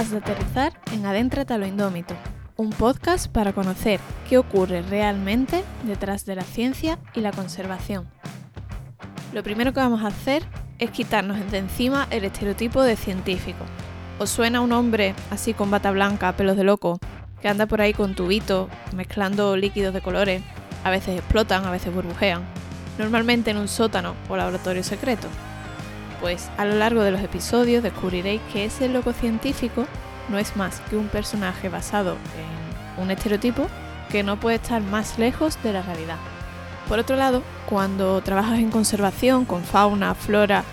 aterrizar en Adéntrate a lo Indómito, un podcast para conocer qué ocurre realmente detrás de la ciencia y la conservación. Lo primero que vamos a hacer es quitarnos de encima el estereotipo de científico. ¿Os suena un hombre así con bata blanca, pelos de loco, que anda por ahí con tubito, mezclando líquidos de colores? A veces explotan, a veces burbujean. Normalmente en un sótano o laboratorio secreto. Pues a lo largo de los episodios descubriréis que ese loco científico no es más que un personaje basado en un estereotipo que no puede estar más lejos de la realidad. Por otro lado, cuando trabajas en conservación, con fauna, flora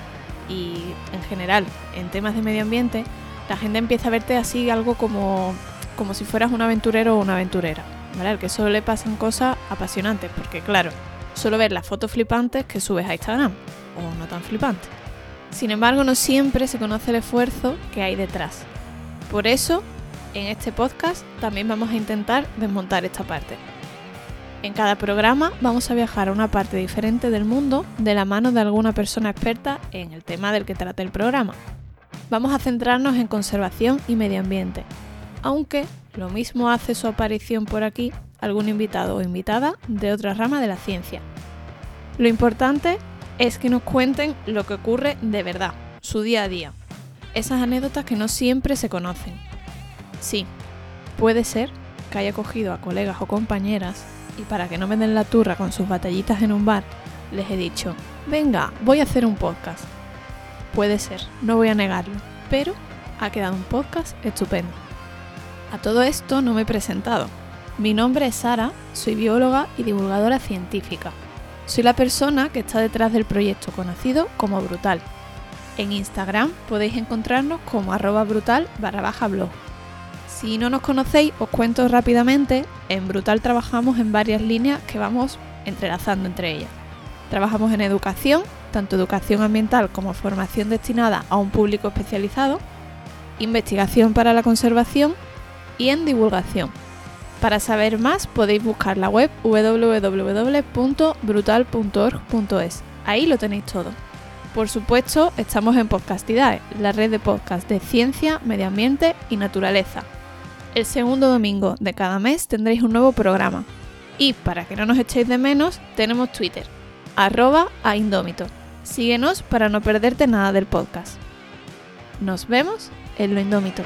y en general en temas de medio ambiente, la gente empieza a verte así algo como, como si fueras un aventurero o una aventurera. ¿vale? Al que solo le pasan cosas apasionantes, porque claro, solo ver las fotos flipantes que subes a Instagram, o no tan flipantes. Sin embargo, no siempre se conoce el esfuerzo que hay detrás. Por eso, en este podcast también vamos a intentar desmontar esta parte. En cada programa vamos a viajar a una parte diferente del mundo de la mano de alguna persona experta en el tema del que trata el programa. Vamos a centrarnos en conservación y medio ambiente, aunque lo mismo hace su aparición por aquí algún invitado o invitada de otra rama de la ciencia. Lo importante es que nos cuenten lo que ocurre de verdad, su día a día, esas anécdotas que no siempre se conocen. Sí, puede ser que haya cogido a colegas o compañeras y para que no me den la turra con sus batallitas en un bar, les he dicho, venga, voy a hacer un podcast. Puede ser, no voy a negarlo, pero ha quedado un podcast estupendo. A todo esto no me he presentado. Mi nombre es Sara, soy bióloga y divulgadora científica. Soy la persona que está detrás del proyecto conocido como Brutal. En Instagram podéis encontrarnos como arroba brutal barra baja blog. Si no nos conocéis, os cuento rápidamente, en Brutal trabajamos en varias líneas que vamos entrelazando entre ellas. Trabajamos en educación, tanto educación ambiental como formación destinada a un público especializado, investigación para la conservación y en divulgación. Para saber más podéis buscar la web www.brutal.org.es. Ahí lo tenéis todo. Por supuesto, estamos en Podcastidae, la red de podcast de ciencia, medio ambiente y naturaleza. El segundo domingo de cada mes tendréis un nuevo programa. Y para que no nos echéis de menos, tenemos Twitter, arroba a Indómito. Síguenos para no perderte nada del podcast. Nos vemos en lo Indómito.